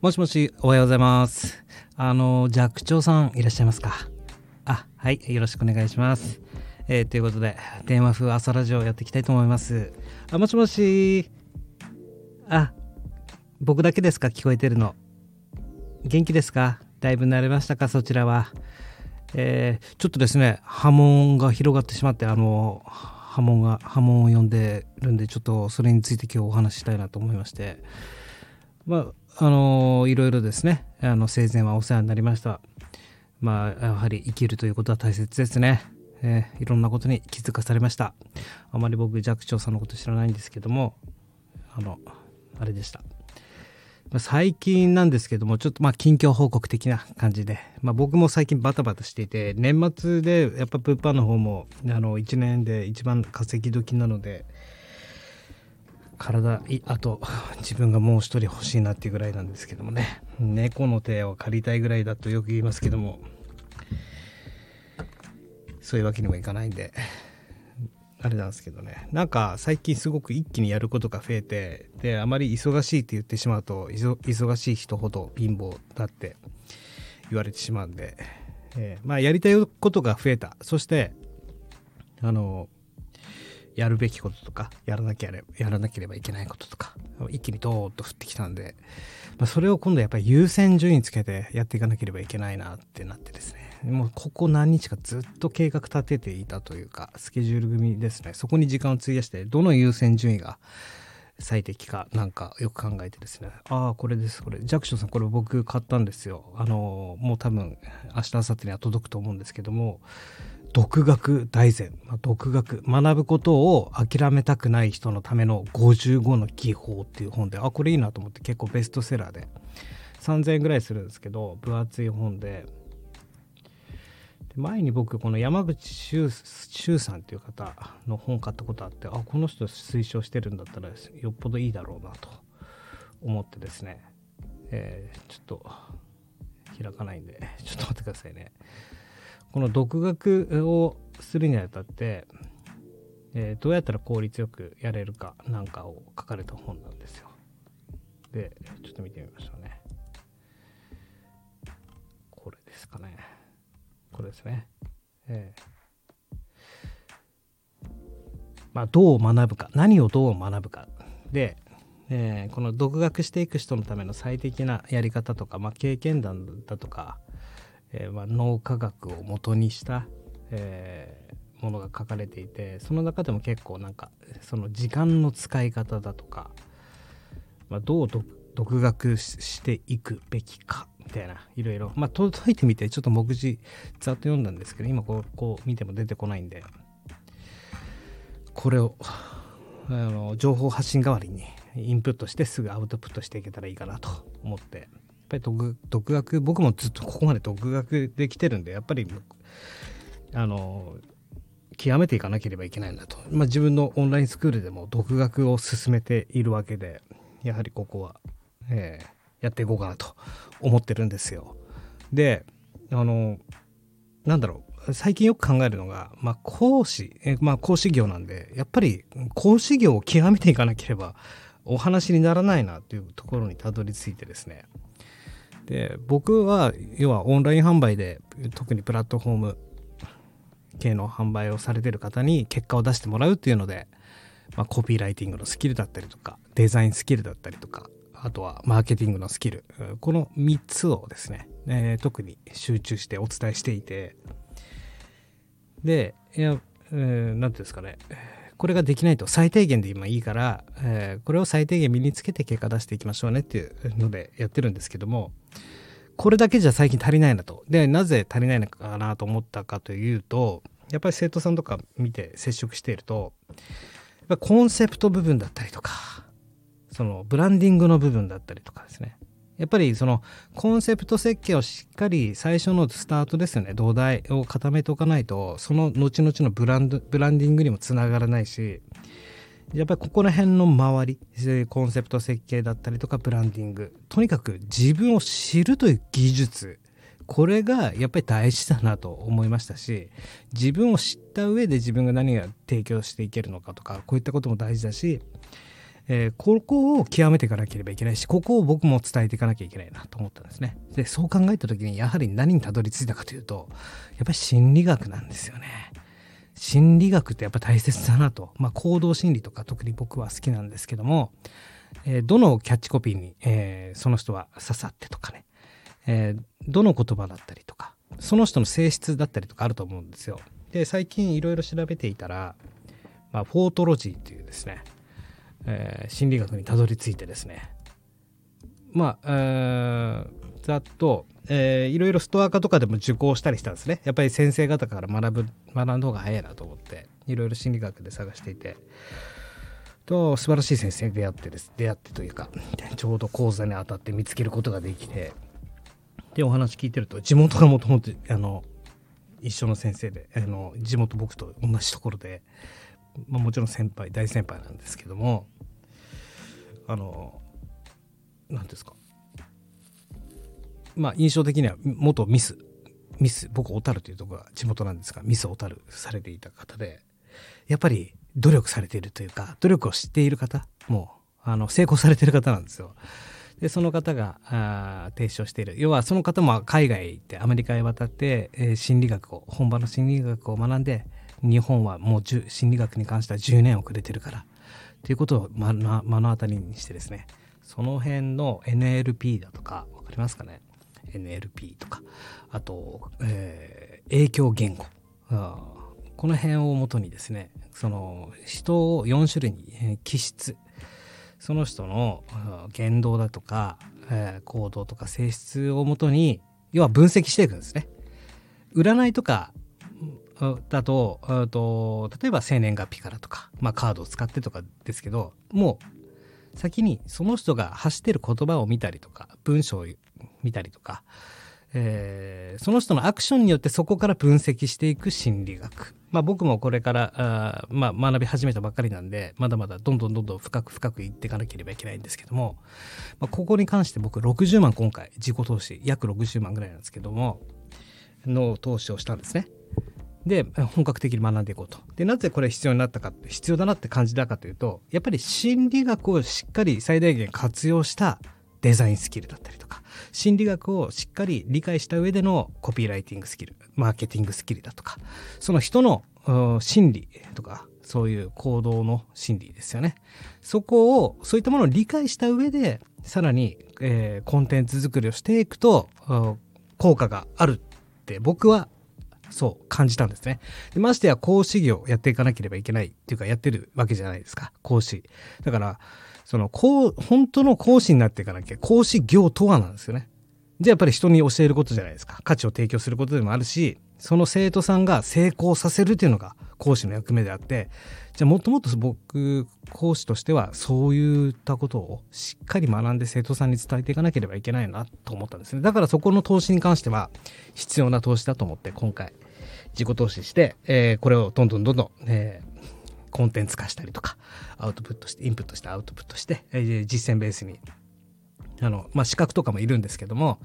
もしもし、おはようございます。あの、寂聴さんいらっしゃいますか？あ、はい、よろしくお願いします。えーということで、電話風朝ラジオやっていきたいと思います。あ、もしもし。あ、僕だけですか？聞こえてるの。元気ですか？だいぶ慣れましたか？そちらは。えーちょっとですね、波紋が広がってしまって、あの、波紋が、波紋を呼んでるんで、ちょっとそれについて今日お話ししたいなと思いまして。まあ、あのいろいろですね、あの生前はお世話になりました。まあ、やはり生きるということは大切ですね。えーいろんなことに気づかされました。あまり僕、寂聴さんのこと知らないんですけども、あの、あれでした。最近なんですけども、ちょっとまあ近況報告的な感じで、まあ、僕も最近バタバタしていて、年末でやっぱ物販の方もあの1年で一番稼ぎ時なので、体あと自分がもう一人欲しいなっていうぐらいなんですけどもね。猫の手を借りたいぐらいだとよく言いますけども。そういうわけにもいかないんで。あれなんですけどね。なんか最近すごく一気にやることが増えてであまり忙しいって言ってしまうと忙しい人ほど貧乏だって言われてしまうんで、えーまあやりたいことが増えた。そしてあのやるべきこととかやらなきゃやらなければいけないこととか一気にドーッと降ってきたんで、まあ、それを今度やっぱり優先順位つけてやっていかなければいけないなってなってですね。もうここ何日かずっと計画立てていたというかスケジュール組ですね。そこに時間を費やしてどの優先順位が最適かなんかよく考えてですね。ああこれですこれ。ジャクションさんこれ僕買ったんですよ。あのもう多分明日明後日には届くと思うんですけども独学大全、まあ、独学学ぶことを諦めたくない人のための55の技法っていう本であこれいいなと思って結構ベストセラーで3000円ぐらいするんですけど分厚い本でで前に僕この山口周周さんっていう方の本買ったことあってあこの人推奨してるんだったらよっぽどいいだろうなと思ってですね、えーちょっと開かないんでちょっと待ってくださいねこの独学をするにあたって、えーどうやったら効率よくやれるかなんかを書かれた本なんですよ。でちょっと見てみましょうね。これですかね。これですね。えー。まあどう学ぶか。何をどう学ぶか。で、えーこの独学していく人のための最適なやり方とか、まあ、経験談だとかえーまあ、脳科学を元にした、えーものが書かれていてその中でも結構なんかその時間の使い方だとか、まあ、どう独学していくべきかみたいないろいろ。まあ届いてみてちょっと目次ざっと読んだんですけど今こうこう見ても出てこないんでこれをあの情報発信代わりにインプットしてすぐアウトプットしていけたらいいかなと思って。ぱり独独学僕もずっとここまで独学できてるんでやっぱりあの極めていかなければいけないなと、まあ、自分のオンラインスクールでも独学を進めているわけでやはりここは、えーやっていこうかなと思ってるんですよ。であのなんだろう。最近よく考えるのが、まあ、講師、えまあ、講師業なんでやっぱり講師業を極めていかなければお話にならないなというところにたどり着いてですね。で僕は要はオンライン販売で特にプラットフォーム系の販売をされてる方に結果を出してもらうっていうので、まあ、コピーライティングのスキルだったりとかデザインスキルだったりとかあとはマーケティングのスキルこの3つをですね、えー特に集中してお伝えしていてでいや、えーていうんですかねこれができないと最低限で今いいから、えーこれを最低限身につけて結果出していきましょうねっていうのでやってるんですけどもこれだけじゃ最近足りないなと。で、なぜ足りないのかなと思ったかというと、やっぱり生徒さんとか見て接触していると、コンセプト部分だったりとか、そのブランディングの部分だったりとかですね。やっぱりそのコンセプト設計をしっかり最初のスタートですよね。土台を固めておかないと、その後々のブランド、ブランディングにもつながらないし、やっぱりここら辺の周り、コンセプト設計だったりとかブランディング、とにかく自分を知るという技術、これがやっぱり大事だなと思いましたし、自分を知った上で自分が何が提供していけるのかとか、こういったことも大事だし、えー、ここを極めていかなければいけないしここを僕も伝えていかなきゃいけないなと思ったんですね。でそう考えた時にやはり何にたどり着いたかというとやっぱり心理学なんですよね。心理学ってやっぱ大切だなと、まあ、行動心理とか特に僕は好きなんですけども、えー、どのキャッチコピーに、えー、その人は刺さってとかね、えー、どの言葉だったりとかその人の性質だったりとかあると思うんですよ。で最近いろいろ調べていたら、まあ、フォートロジーというですねえー、心理学にたどり着いてですね。まあ、えー、ざっと、えー、いろいろストア化とかでも受講したりしたんですね。やっぱり先生方から学ぶ学んだ方が早いなと思っていろいろ心理学で探していて。と素晴らしい先生に出会ってです出会ってというかちょうど講座に当たって見つけることができて。でお話聞いてると地元がもともとあの一緒の先生であの地元僕と同じところでまあ、もちろん先輩大先輩なんですけどもあの何ですかまあ印象的には元ミスミス僕小樽というところが地元なんですがミス小樽されていた方でやっぱり努力されているというか努力を知っている方もうあの成功されている方なんですよ。でその方があ提唱している要はその方も海外行ってアメリカへ渡って、えー、心理学を本場の心理学を学んで日本はもう心理学に関しては10年遅れてるからということを目の当たりにしてですねその辺の NLP だとか分かりますかね？NLP とかあと、えー、影響言語。この辺をもとにですねその人を4種類に、えー、気質。その人の言動だとか、えー、行動とか性質をもとに要は分析していくんですね。占いとかだとと例えば生年月日からとか、まあ、カードを使ってとかですけどもう先にその人が発してる言葉を見たりとか文章を見たりとか、えー、その人のアクションによってそこから分析していく心理学。まあ、僕もこれからあ、まあ、学び始めたばっかりなんでまだまだどんどんどんどん深く深くいっていかなければいけないんですけども、まあ、ここに関して僕60万今回自己投資約60万ぐらいなんですけどもの投資をしたんですね。で本格的に学んでいこうと。でなぜこれ必要になったか必要だなって感じたかというとやっぱり心理学をしっかり最大限活用したデザインスキルだったりとか心理学をしっかり理解した上でのコピーライティングスキルマーケティングスキルだとかその人の心理とかそういう行動の心理ですよねそこをそういったものを理解した上でさらに、えー、コンテンツ作りをしていくと効果があるって僕はそう感じたんですね。でましてや講師業やっていかなければいけないっていうかやってるわけじゃないですか。講師。だからそのこう本当の講師になっていかなきゃ講師業とはなんですよね。じゃあやっぱり人に教えることじゃないですか。価値を提供することでもあるしその生徒さんが成功させるっていうのが講師の役目であってじゃあもっともっと僕講師としてはそういったことをしっかり学んで生徒さんに伝えていかなければいけないなと思ったんですね。だからそこの投資に関しては必要な投資だと思って今回自己投資して、えー、これをどんどんどんどん、えー、コンテンツ化したりとかアウトプットしてインプットしてアウトプットして、えー、実践ベースにあの、まあ、資格とかもいるんですけども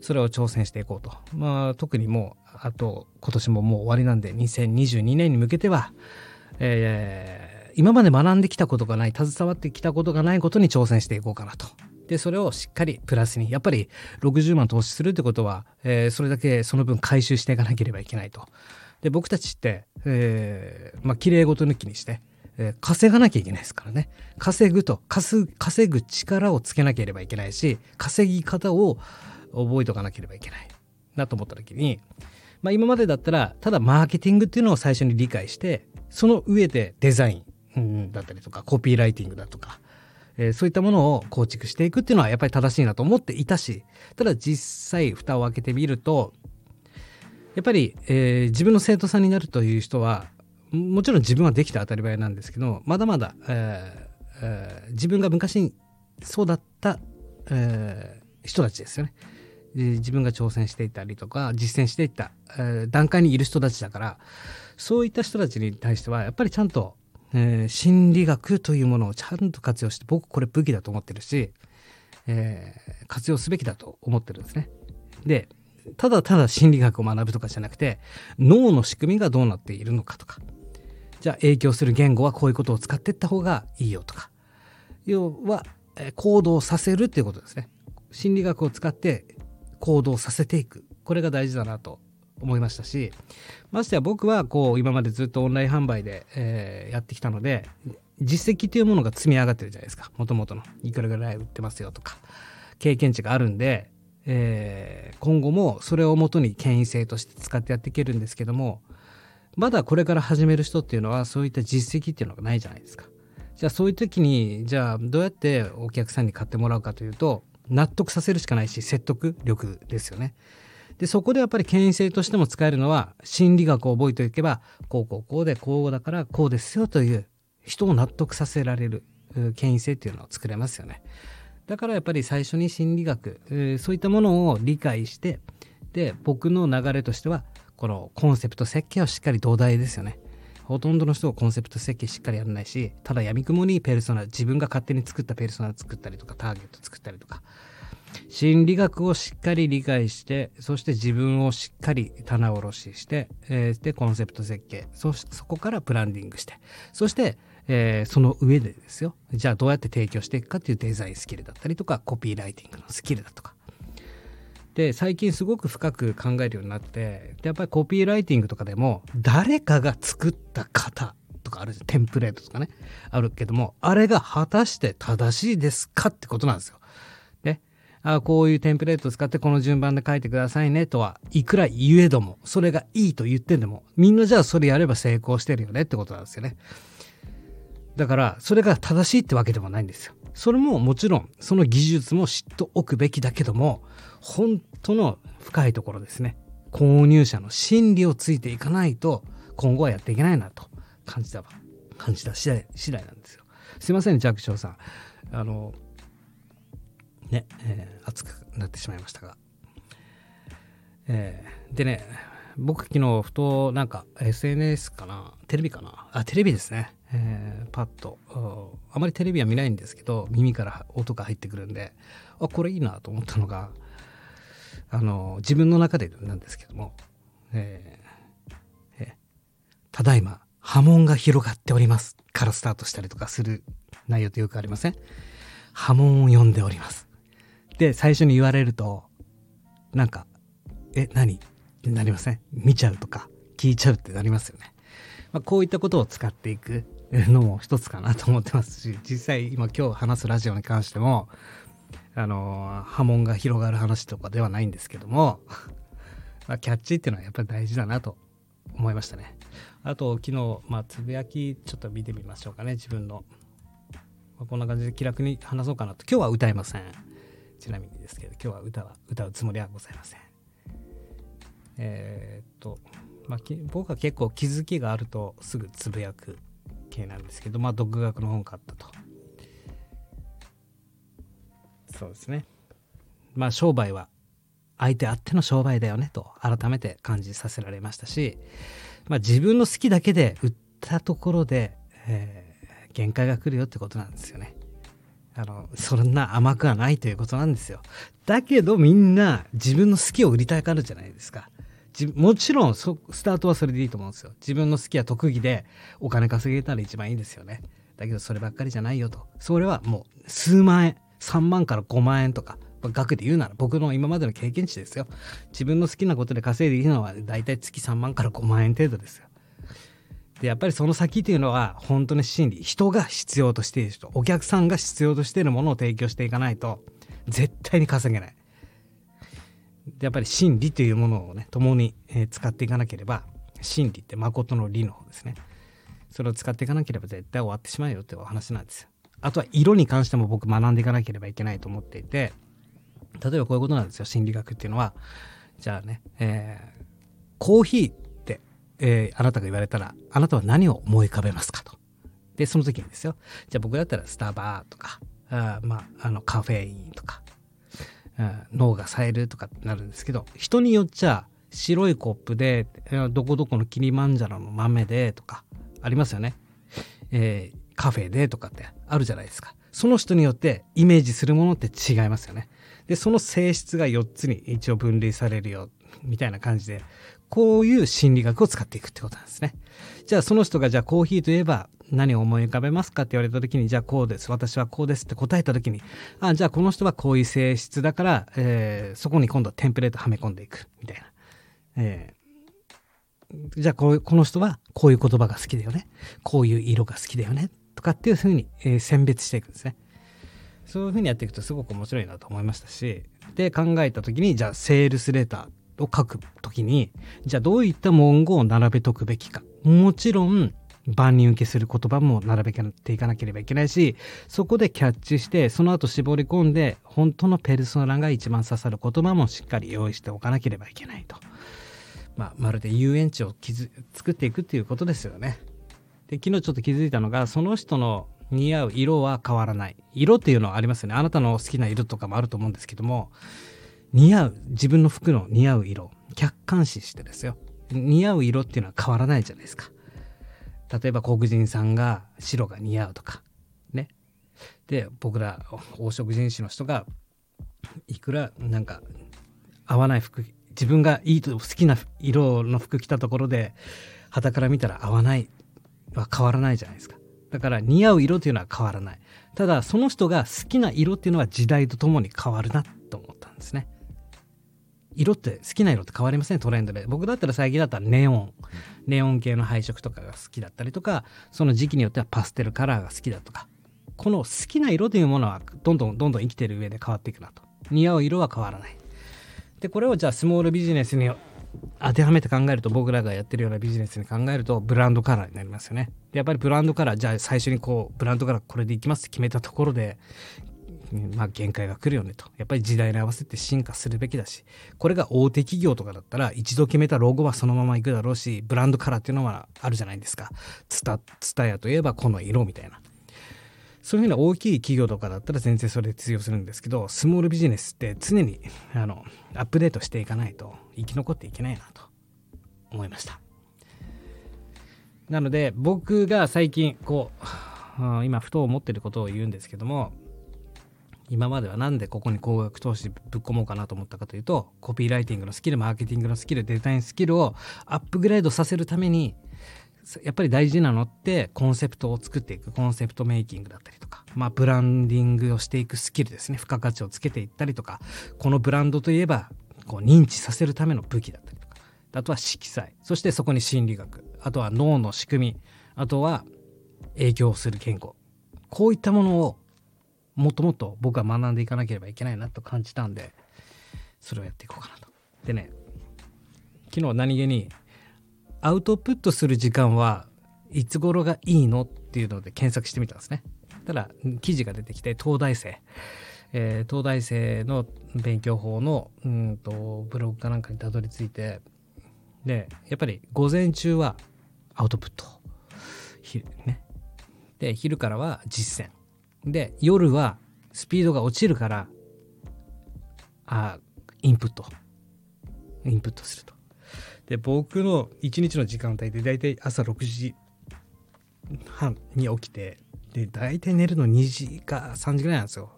それを挑戦していこうと、まあ、特にもうあと今年ももう終わりなんで2022年に向けては、えー、今まで学んできたことがない携わってきたことがないことに挑戦していこうかなとでそれをしっかりプラスにやっぱり60万投資するってことは、えー、それだけその分回収していかなければいけないと。で僕たちって、えー、まあ綺麗事抜きにして、え、稼がなきゃいけないですからね。稼ぐと稼ぐ力をつけなければいけないし稼ぎ方を覚えておかなければいけないなと思った時に、まあ、今までだったらただマーケティングっていうのを最初に理解してその上でデザイン、だったりとかコピーライティングだとかえー、そういったものを構築していくっていうのはやっぱり正しいなと思っていたしただ実際蓋を開けてみるとやっぱり、えー、自分の生徒さんになるという人はもちろん自分はできて当たり前なんですけどまだまだ、えーえー、自分が昔にそうだった、えー、人たちですよね。自分が挑戦していたりとか実践していた、えー、段階にいる人たちだからそういった人たちに対してはやっぱりちゃんとえー、心理学というものをちゃんと活用して僕これ武器だと思ってるし、えー、活用すべきだと思ってるんですね。でただただ心理学を学ぶとかじゃなくて脳の仕組みがどうなっているのかとかじゃあ影響する言語はこういうことを使っていった方がいいよとか、要は、え行動させるっていうことですね。心理学を使って行動させていく。これが大事だなと思いましたし。ましてや僕はこう今までずっとオンライン販売で、えーやってきたので実績というものが積み上がってるじゃないですか。もともとの。いくらぐらい売ってますよとか。経験値があるんで、えー今後もそれをもとに権威性として使ってやっていけるんですけどもまだこれから始める人っていうのはそういった実績っていうのがないじゃないですか。じゃあそういう時にじゃあどうやってお客さんに買ってもらうかというと納得させるしかないし説得力ですよね。でそこでやっぱり権威性としても使えるのは心理学を覚えておけばこうこうこうでこうだからこうですよという人を納得させられる権威性っていうのを作れますよね。だからやっぱり最初に心理学そういったものを理解してで僕の流れとしてはこのコンセプト設計をしっかり土台ですよね。ほとんどの人がコンセプト設計しっかりやらないし、ただ闇雲にペルソナ、自分が勝手に作ったペルソナを作ったりとか、ターゲット作ったりとか、心理学をしっかり理解して、そして自分をしっかり棚卸しして、えーで、コンセプト設計、そしそこからプランディングして、そして、えーその上でですよ、じゃあどうやって提供していくかっていうデザインスキルだったりとか、コピーライティングのスキルだとか、で最近すごく深く考えるようになってやっぱりコピーライティングとかでも誰かが作った型とかあるじゃんテンプレートとかねあるけどもあれが果たして正しいですかってことなんですよ。ねあこういうテンプレートを使ってこの順番で書いてくださいねとはいくら言えどもそれがいいと言ってんでもみんなじゃあそれやれば成功してるよねってことなんですよね。だからそれが正しいってわけでもないんですよ。それももちろんその技術も知っておくべきだけども本当の深いところですね。購入者の心理をついていかないと今後はやっていけないなと感じた感じた次第次第なんですよ。すいません寂聴さん。あのね、えー熱くなってしまいましたが、えーでね僕昨日ふとなんか SNS かな？テレビかな？あテレビですね、えーパッとあまりテレビは見ないんですけど耳から音が入ってくるんであこれいいなと思ったのがあの自分の中でなんですけども、えーえーただいま波紋が広がっております。からスタートしたりとかする内容ってよくありません？波紋を読んでおります。で最初に言われるとなんかえ何？ってなりません？見ちゃうとか聞いちゃうってなりますよね、まあ、こういったことを使っていく。のも一つかなと思ってますし実際今今日話すラジオに関してもあの波紋が広がる話とかではないんですけども、まあ、キャッチっていうのはやっぱり大事だなと思いましたね。あと昨日、まあ、つぶやきちょっと見てみましょうかね自分の、まあ、こんな感じで気楽に話そうかなと。今日は歌いません。ちなみにですけど今日は歌は歌うつもりはございません。えーっと、まあ、僕は結構気づきがあるとすぐつぶやく。系なんですけどまあ独学の本買ったとそうですねまあ商売は相手あっての商売だよねと改めて感じさせられましたし、まあ、自分の好きだけで売ったところで、えー限界が来るよってことなんですよね。あのそんな甘くはないということなんですよ。だけどみんな自分の好きを売りたがるじゃないですか。もちろんそスタートはそれでいいと思うんですよ。自分の好きや特技でお金稼げたら一番いいですよね。だけどそればっかりじゃないよと。それはもう数万円、3万から5万円とか、額で言うなら僕の今までの経験値ですよ。自分の好きなことで稼いでいいのは大体月3万から5万円程度ですよ。でやっぱりその先というのは本当に心理人が必要としている人お客さんが必要としているものを提供していかないと絶対に稼げないやっぱり心理というものをね共に、え使っていかなければ心理って誠の理の方ですね。それを使っていかなければ絶対終わってしまうよってお話なんですよ。あとは色に関しても僕学んでいかなければいけないと思っていて例えばこういうことなんですよ心理学っていうのは。じゃあね、えーコーヒーって、えーあなたが言われたらあなたは何を思い浮かべますかと。でその時にですよ。じゃあ僕だったらスタバとかあまああのカフェインとか。脳が冴えるとかってなるんですけど人によっちゃ白いコップでどこどこのキリマンジャロの豆でとかありますよね、えーカフェでとかってあるじゃないですか。その人によってイメージするものって違いますよね。でその性質が4つに一応分類されるよみたいな感じでこういう心理学を使っていくってことなんですね。じゃあその人がじゃあコーヒーといえば何を思い浮かべますかって言われた時にじゃあこうです私はこうですって答えた時にあじゃあこの人はこういう性質だから、えー、そこに今度はテンプレートはめ込んでいくみたいな、えー、じゃあここの人はこういう言葉が好きだよね。こういう色が好きだよね。とかっていうふうに、えー、選別していくんですね。そういうふうにやっていくとすごく面白いなと思いましたしで考えた時にじゃあセールスレターを書く時にじゃあどういった文言を並べとくべきか。もちろん万人受けする言葉も並べていかなければいけないしそこでキャッチしてその後絞り込んで本当のペルソナが一番刺さる言葉もしっかり用意しておかなければいけないと、まあ、まるで遊園地を作っていくっていうことですよね。で昨日ちょっと気づいたのがその人の似合う色は変わらない。色っていうのはありますよね。あなたの好きな色とかもあると思うんですけども似合う自分の服の似合う色客観視してですよ。似合う色っていうのは変わらないじゃないですか。例えば黒人さんが白が似合うとかね。で僕ら黄色人種の人がいくらなんか合わない服自分がいいと好きな色の服着たところで肌から見たら合わないは変わらないじゃないですか。だから似合う色というのは変わらない。ただその人が好きな色っていうのは時代とともに変わるなと思ったんですね。色って好きな色って変わりませんトレンドで。僕だったら最近だったらネオン。ネオン系の配色とかが好きだったりとかその時期によってはパステルカラーが好きだとか。この好きな色というものはどんどんどんどん生きてる上で変わっていくなと。似合う色は変わらない。でこれをじゃあスモールビジネスに当てはめて考えると僕らがやってるようなビジネスに考えるとブランドカラーになりますよね。やっぱりブランドカラーじゃあ最初にこうブランドカラーこれでいきますって決めたところでまあ、限界が来るよねと。やっぱり時代に合わせて進化するべきだし、これが大手企業とかだったら、一度決めたロゴはそのままいくだろうし、ブランドカラーっていうのはあるじゃないですか。ツタ、ツタヤといえばこの色みたいな。そういうふうな大きい企業とかだったら全然それで通用するんですけど、スモールビジネスって常にあのアップデートしていかないと生き残っていけないなと思いました。なので僕が最近こう、今ふと思ってることを言うんですけども、今までは何でここに高額投資ぶっ込もうかなと思ったかというとコピーライティングのスキルマーケティングのスキルデザインスキルをアップグレードさせるためにやっぱり大事なのってコンセプトを作っていくコンセプトメイキングだったりとか、まあ、ブランディングをしていくスキルですね。付加価値をつけていったりとかこのブランドといえばこう認知させるための武器だったりとかあとは色彩そしてそこに心理学あとは脳の仕組みあとは影響する健康こういったものをもっともっと僕は学んでいかなければいけないなと感じたんでそれをやっていこうかなと。でね昨日何気にアウトプットする時間はいつ頃がいいのっていうので検索してみたんですね。ただ記事が出てきて東大生、えー、東大生の勉強法のうんとブログかなんかにたどり着いてでやっぱり午前中はアウトプットねで昼からは実践で夜はスピードが落ちるからあインプット。インプットすると。で僕の1日の時間帯で大体朝6時半に起きてで大体寝るの2時か3時ぐらいなんですよ。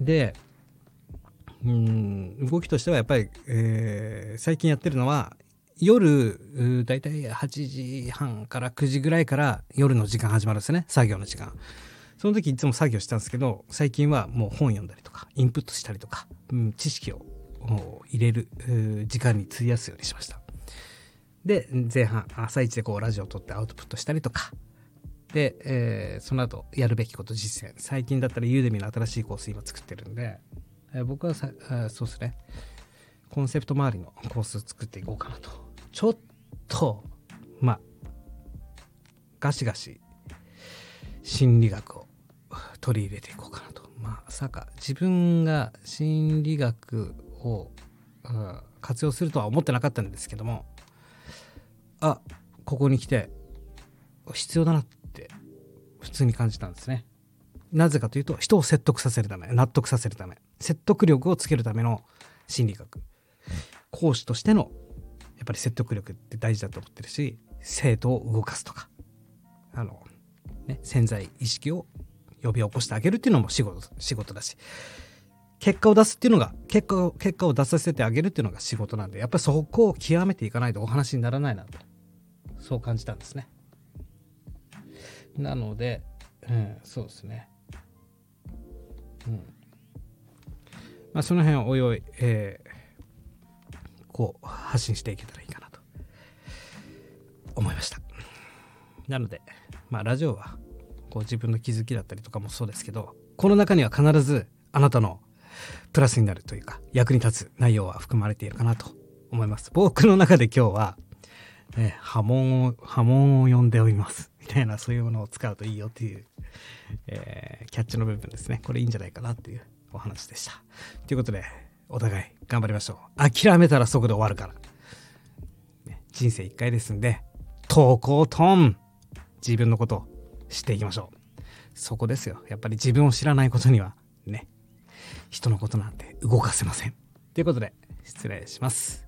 でうん動きとしてはやっぱり、えー、最近やってるのは夜、だいたい8時半から9時ぐらいから夜の時間始まるんですね。作業の時間。その時いつも作業したんですけど、最近はもう本読んだりとか、インプットしたりとか、うん、知識を入れる時間に費やすようにしました。で、前半、朝一でこうラジオを撮ってアウトプットしたりとか、で、えー、その後やるべきこと実践。最近だったらユーデミの新しいコース今作ってるんで、えー、僕はさそうですね、コンセプト周りのコース作っていこうかなとちょっとまあガシガシ心理学を取り入れていこうかなと。まさか自分が心理学を、うん、活用するとは思ってなかったんですけどもあここに来て必要だなって普通に感じたんですね。なぜかというと人を説得させるため納得させるため説得力をつけるための心理学。講師としてのやっぱり説得力って大事だと思ってるし生徒を動かすとかあの、ね、潜在意識を呼び起こしてあげるっていうのも仕事仕事だし結果を出すっていうのが結果を結果を出させてあげるっていうのが仕事なんでやっぱりそこを極めていかないとお話にならないなとそう感じたんですね。なので、うん、そうですね。うん。まあ、その辺おいおい、えー、こう、発信していけたらいいかなと思いました。なので、まあ、ラジオは、こう、自分の気づきだったりとかもそうですけど、この中には必ず、あなたのプラスになるというか、役に立つ内容は含まれているかなと思います。僕の中で今日は、ね、波紋を、波紋を呼んでおります。みたいな、そういうものを使うといいよっていう、えー、キャッチの部分ですね。これいいんじゃないかなっていうお話でした。ということで、お互い頑張りましょう。諦めたらそこで終わるから。人生一回ですんで、とことん自分のことを知っていきましょう。そこですよ。やっぱり自分を知らないことには、ね、人のことなんて動かせません。ということで、失礼します。